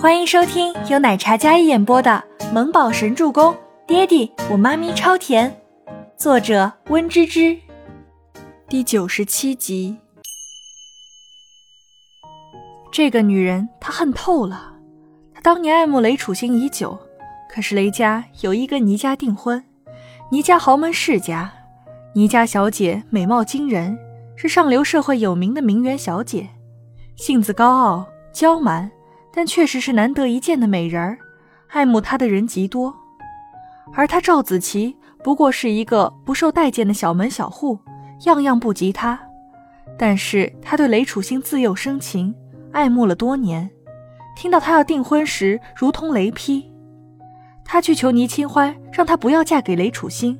欢迎收听由奶茶嘉一演播的《萌宝神助攻》，爹地我妈咪超甜，作者温芝芝。第九十七集。这个女人，她恨透了。她当年爱慕雷楚星已久，可是雷家有意跟倪家订婚。倪家豪门世家，倪家小姐美貌惊人，是上流社会有名的名媛小姐，性子高傲娇蛮。但确实是难得一见的美人儿，爱慕她的人极多，而她赵子琪不过是一个不受待见的小门小户，样样不及她。但是她对雷楚星自幼生情，爱慕了多年。听到他要订婚时，如同雷劈。他去求倪清欢，让她不要嫁给雷楚星，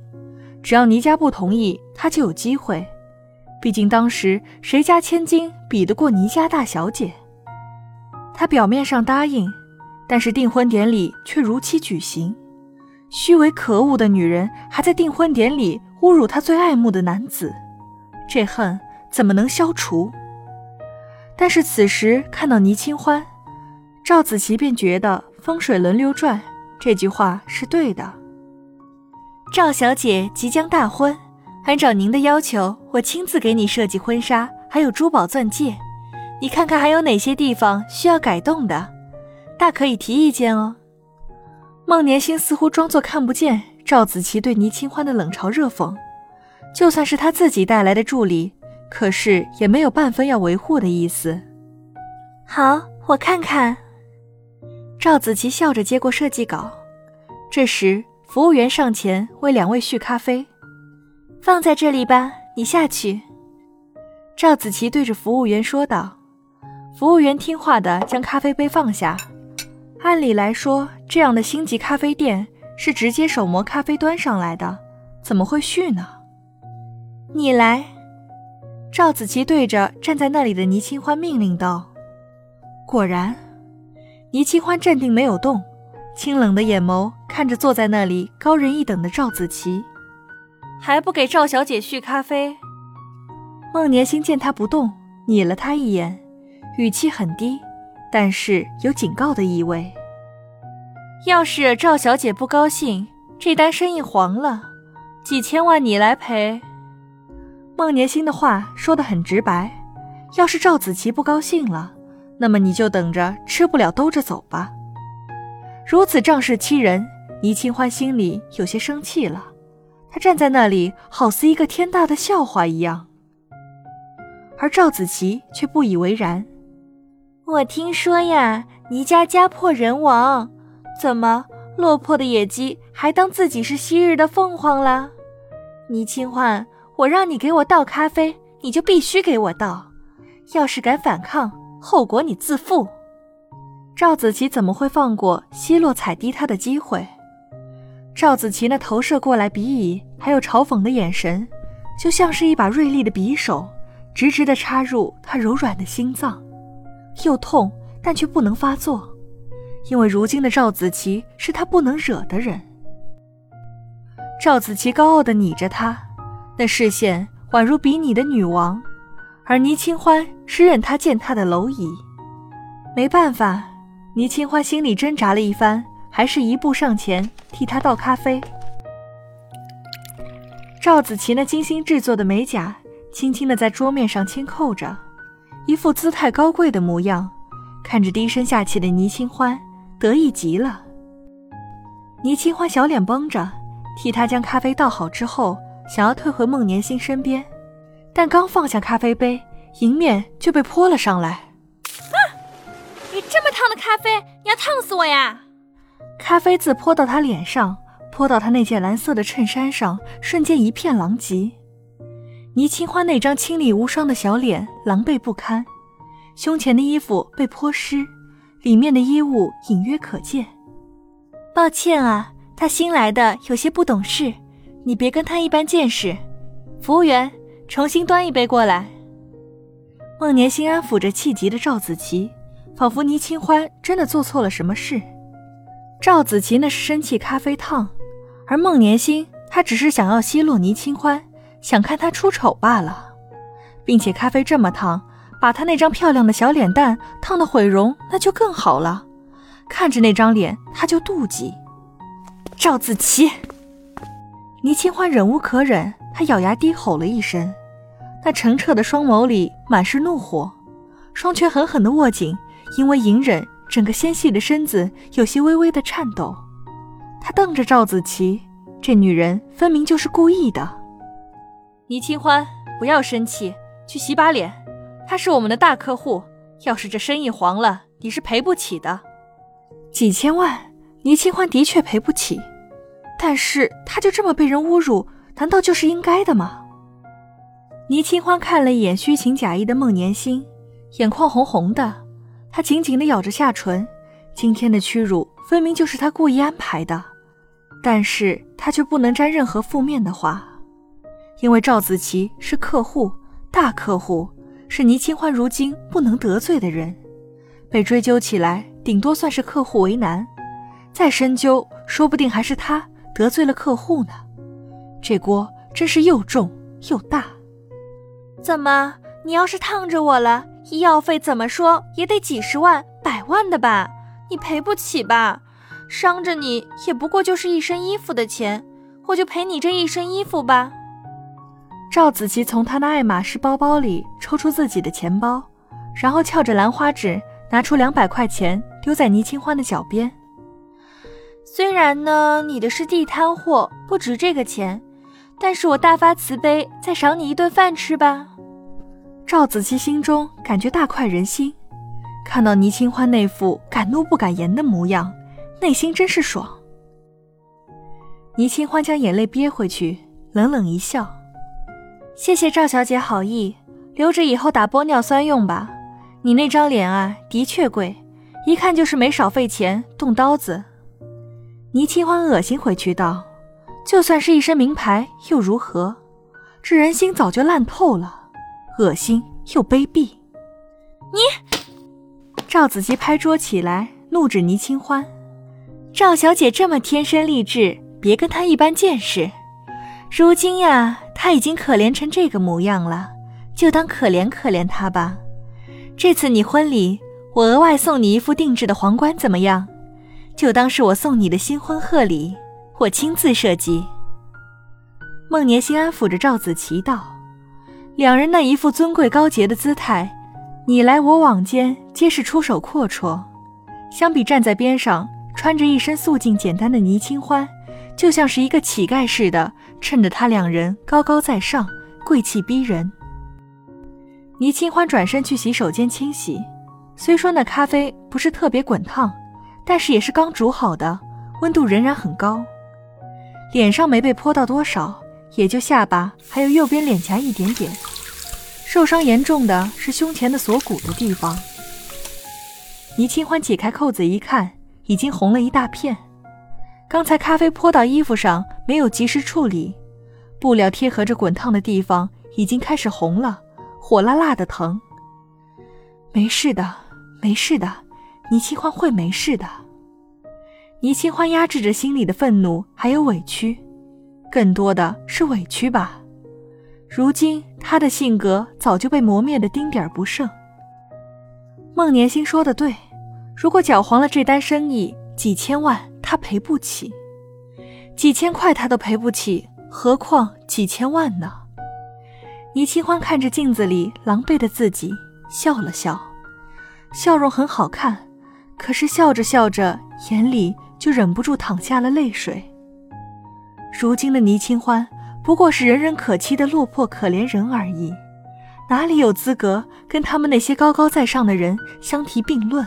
只要倪家不同意，她就有机会。毕竟当时谁家千金比得过倪家大小姐？他表面上答应，但是订婚典礼却如期举行。虚伪可恶的女人还在订婚典礼侮辱她最爱慕的男子，这恨怎么能消除？但是此时看到倪清欢，赵子琪便觉得风水轮流转，这句话是对的。赵小姐即将大婚，按照您的要求，我亲自给你设计婚纱，还有珠宝钻戒。你看看还有哪些地方需要改动的，大可以提意见哦。孟年星似乎装作看不见赵子琪对倪清欢的冷嘲热讽，就算是他自己带来的助理，可是也没有半分要维护的意思。好，我看看。赵子琪笑着接过设计稿，这时服务员上前为两位续咖啡，放在这里吧，你下去。赵子琪对着服务员说道。服务员听话的将咖啡杯放下。按理来说，这样的星级咖啡店是直接手磨咖啡端上来的，怎么会续呢？你来，赵子琪对着站在那里的倪清欢命令道。果然，倪清欢镇定没有动，清冷的眼眸看着坐在那里高人一等的赵子琪，还不给赵小姐续咖啡？孟年星见他不动，睨了他一眼。语气很低，但是有警告的意味。要是赵小姐不高兴，这单生意黄了，几千万你来赔。孟年星的话说得很直白。要是赵子琪不高兴了，那么你就等着吃不了兜着走吧。如此仗势欺人，倪清欢心里有些生气了。他站在那里，好似一个天大的笑话一样，而赵子琪却不以为然。我听说呀，倪家家破人亡，怎么落魄的野鸡还当自己是昔日的凤凰了？倪清欢，我让你给我倒咖啡，你就必须给我倒。要是敢反抗，后果你自负。赵子琪怎么会放过奚落踩低他的机会？赵子琪那投射过来鄙夷还有嘲讽的眼神，就像是一把锐利的匕首，直直的插入他柔软的心脏。又痛，但却不能发作，因为如今的赵子琪是他不能惹的人。赵子琪高傲的睨着他，那视线宛如比拟的女王，而倪清欢是任他践踏的蝼蚁。没办法，倪清欢心里挣扎了一番，还是一步上前替他倒咖啡。赵子琪那精心制作的美甲，轻轻的在桌面上轻扣着。一副姿态高贵的模样，看着低声下气的倪清欢，得意极了。倪清欢小脸绷着，替他将咖啡倒好之后，想要退回孟年星身边，但刚放下咖啡杯，迎面就被泼了上来。啊！你这么烫的咖啡，你要烫死我呀！咖啡渍泼到他脸上，泼到他那件蓝色的衬衫上，瞬间一片狼藉。倪清欢那张清丽无双的小脸狼狈不堪，胸前的衣服被泼湿，里面的衣物隐约可见。抱歉啊，他新来的，有些不懂事，你别跟他一般见识。服务员，重新端一杯过来。孟年心安抚着气急的赵子琪，仿佛倪清欢真的做错了什么事。赵子琪那是生气咖啡烫，而孟年心他只是想要奚落倪清欢。想看他出丑罢了，并且咖啡这么烫，把他那张漂亮的小脸蛋烫得毁容，那就更好了。看着那张脸，他就妒忌。赵子琪，倪清欢忍无可忍，他咬牙低吼了一声，那澄澈的双眸里满是怒火，双拳狠狠地握紧，因为隐忍，整个纤细的身子有些微微的颤抖。他瞪着赵子琪，这女人分明就是故意的。倪清欢，不要生气，去洗把脸。他是我们的大客户，要是这生意黄了，你是赔不起的。几千万，倪清欢的确赔不起，但是他就这么被人侮辱，难道就是应该的吗？倪清欢看了一眼虚情假意的孟年星，眼眶红红的，他紧紧地咬着下唇。今天的屈辱分明就是他故意安排的，但是他却不能沾任何负面的话。因为赵子琪是客户，大客户，是倪清欢如今不能得罪的人，被追究起来，顶多算是客户为难，再深究，说不定还是他得罪了客户呢。这锅真是又重又大。怎么，你要是烫着我了，医药费怎么说也得几十万、百万的吧？你赔不起吧？伤着你也不过就是一身衣服的钱，我就赔你这一身衣服吧。赵子琪从他的爱马仕包包里抽出自己的钱包，然后翘着兰花指，拿出两百块钱丢在倪清欢的脚边。虽然呢，你的是地摊货，不值这个钱，但是我大发慈悲，再赏你一顿饭吃吧。赵子琪心中感觉大快人心，看到倪清欢那副敢怒不敢言的模样，内心真是爽。倪清欢将眼泪憋回去，冷冷一笑。谢谢赵小姐好意，留着以后打玻尿酸用吧。你那张脸啊，的确贵，一看就是没少费钱动刀子。倪清欢恶心回去道：“就算是一身名牌又如何？这人心早就烂透了，恶心又卑鄙。”你，赵子琪拍桌起来，怒指倪清欢：“赵小姐这么天生丽质，别跟她一般见识。如今呀。”他已经可怜成这个模样了，就当可怜可怜他吧。这次你婚礼，我额外送你一副定制的皇冠，怎么样？就当是我送你的新婚贺礼，我亲自设计。孟年心安抚着赵子琪道：“两人那一副尊贵高洁的姿态，你来我往间皆是出手阔绰。相比站在边上穿着一身素净简单的倪清欢。”就像是一个乞丐似的，衬着他两人高高在上，贵气逼人。倪清欢转身去洗手间清洗，虽说那咖啡不是特别滚烫，但是也是刚煮好的，温度仍然很高。脸上没被泼到多少，也就下巴还有右边脸颊一点点，受伤严重的是胸前的锁骨的地方。倪清欢解开扣子一看，已经红了一大片。刚才咖啡泼到衣服上，没有及时处理，布料贴合着滚烫的地方已经开始红了，火辣辣的疼。没事的，没事的，倪清欢会没事的。倪清欢压制着心里的愤怒还有委屈，更多的是委屈吧。如今他的性格早就被磨灭的丁点不剩。孟年星说的对，如果搅黄了这单生意，几千万。他赔不起，几千块他都赔不起，何况几千万呢？倪清欢看着镜子里狼狈的自己，笑了笑，笑容很好看，可是笑着笑着，眼里就忍不住淌下了泪水。如今的倪清欢不过是人人可欺的落魄可怜人而已，哪里有资格跟他们那些高高在上的人相提并论？